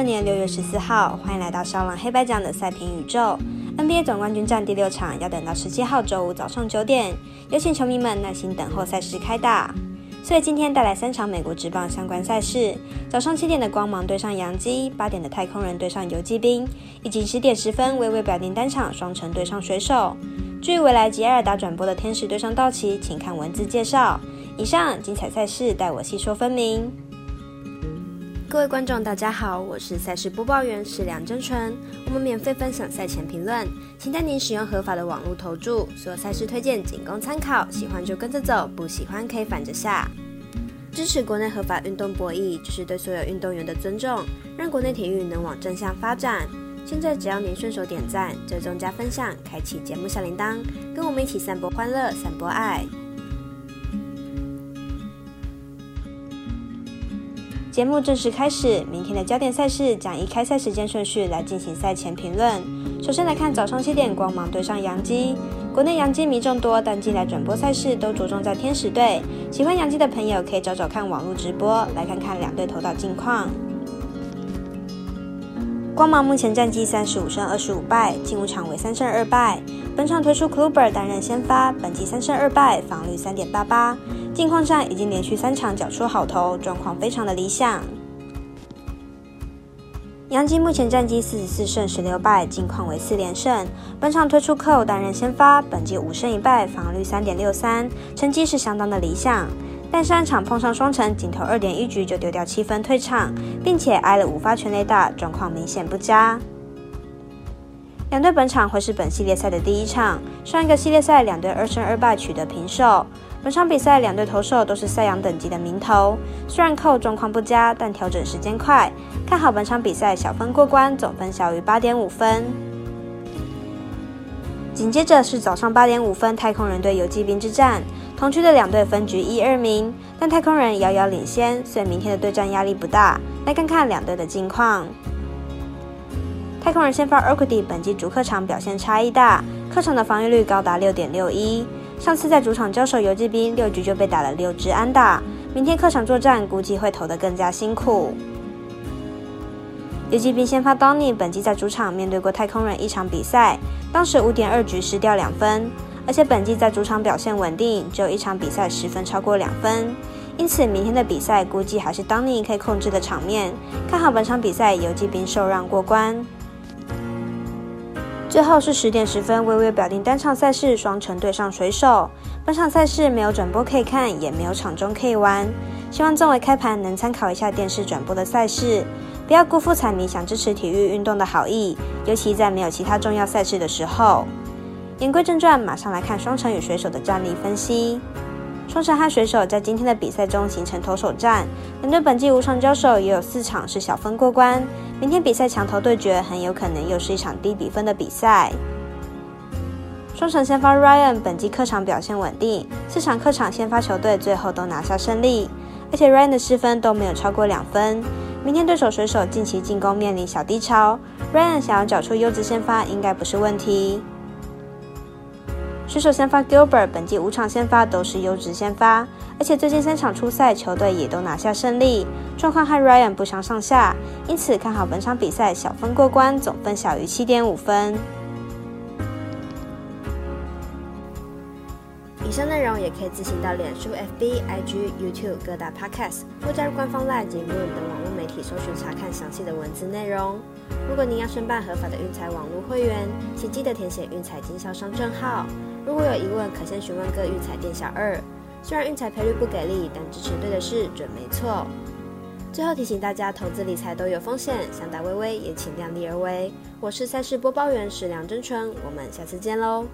二年六月十四号，欢迎来到小朗黑白奖的赛评宇宙。NBA 总冠军战第六场要等到十七号周五早上九点，有请球迷们耐心等候赛事开打。所以今天带来三场美国职棒相关赛事：早上七点的光芒对上洋基，八点的太空人对上游击兵，以及十点十分微微表定单场双城对上水手。至于未来吉埃尔达转播的天使对上道奇，请看文字介绍。以上精彩赛事带我细说分明。各位观众，大家好，我是赛事播报员是梁真纯。我们免费分享赛前评论，请带您使用合法的网络投注。所有赛事推荐仅供参考，喜欢就跟着走，不喜欢可以反着下。支持国内合法运动博弈，就是对所有运动员的尊重，让国内体育能往正向发展。现在只要您顺手点赞、追踪加分享、开启节目小铃铛，跟我们一起散播欢乐、散播爱。节目正式开始，明天的焦点赛事将以开赛时间顺序来进行赛前评论。首先来看早上七点，光芒对上杨基。国内杨基迷众多，但近来转播赛事都着重在天使队。喜欢杨基的朋友可以找找看网络直播，来看看两队投打近况。光芒目前战绩三十五胜二十五败，近五场为三胜二败。本场推出 Kluber 担任先发，本季三胜二败，防率三点八八。近况上已经连续三场缴出好投，状况非常的理想。杨基目前战绩四十四胜十六败，近况为四连胜。本场推出 c o 担任先发，本季五胜一败，防率三点六三，成绩是相当的理想。但上场碰上双城，仅投二点一局就丢掉七分退场，并且挨了五发全垒打，状况明显不佳。两队本场会是本系列赛的第一场，上一个系列赛两队二胜二败取得平手。本场比赛两队投手都是赛扬等级的名头，虽然扣状况不佳，但调整时间快，看好本场比赛小分过关，总分小于八点五分。紧接着是早上八点五分太空人队游击兵之战，同区的两队分居一二名，但太空人遥遥领先，所以明天的对战压力不大。来看看两队的近况。太空人先发 o k u d 本季主客场表现差异大，客场的防御率高达六点六一。上次在主场交手游击兵，六局就被打了六支安打。明天客场作战，估计会投得更加辛苦。游击兵先发 Donny 本季在主场面对过太空人一场比赛，当时五点二局失掉两分，而且本季在主场表现稳定，只有一场比赛十分超过两分。因此明天的比赛估计还是 Donny 可以控制的场面，看好本场比赛游击兵受让过关。最后是十点十分，微微表定单场赛事双城对上水手。本场赛事没有转播可以看，也没有场中可以玩。希望作为开盘能参考一下电视转播的赛事，不要辜负彩迷想支持体育运动的好意，尤其在没有其他重要赛事的时候。言归正传，马上来看双城与水手的战力分析。双城和水手在今天的比赛中形成投手战，两队本季五场交手也有四场是小分过关。明天比赛强投对决，很有可能又是一场低比分的比赛。双城先发 Ryan 本季客场表现稳定，四场客场先发球队最后都拿下胜利，而且 Ryan 的失分都没有超过两分。明天对手水手近期进攻面临小低潮，Ryan 想要找出优质先发应该不是问题。水手先发 Gilbert 本季五场先发都是优质先发，而且最近三场出赛球队也都拿下胜利，状况和 Ryan 不相上下，因此看好本场比赛小分过关，总分小于七点五分。以上内容也可以自行到脸书、FB、IG、YouTube 各大 Podcast 或加入官方 LINE 节目等网络媒体搜寻查看详细的文字内容。如果您要申办合法的运彩网络会员，请记得填写运彩经销商证号。如果有疑问，可先询问各运彩店小二。虽然运彩赔率不给力，但支持对的事准没错。最后提醒大家，投资理财都有风险，想打微微也请量力而为。我是赛事播报员史良真纯，我们下次见喽。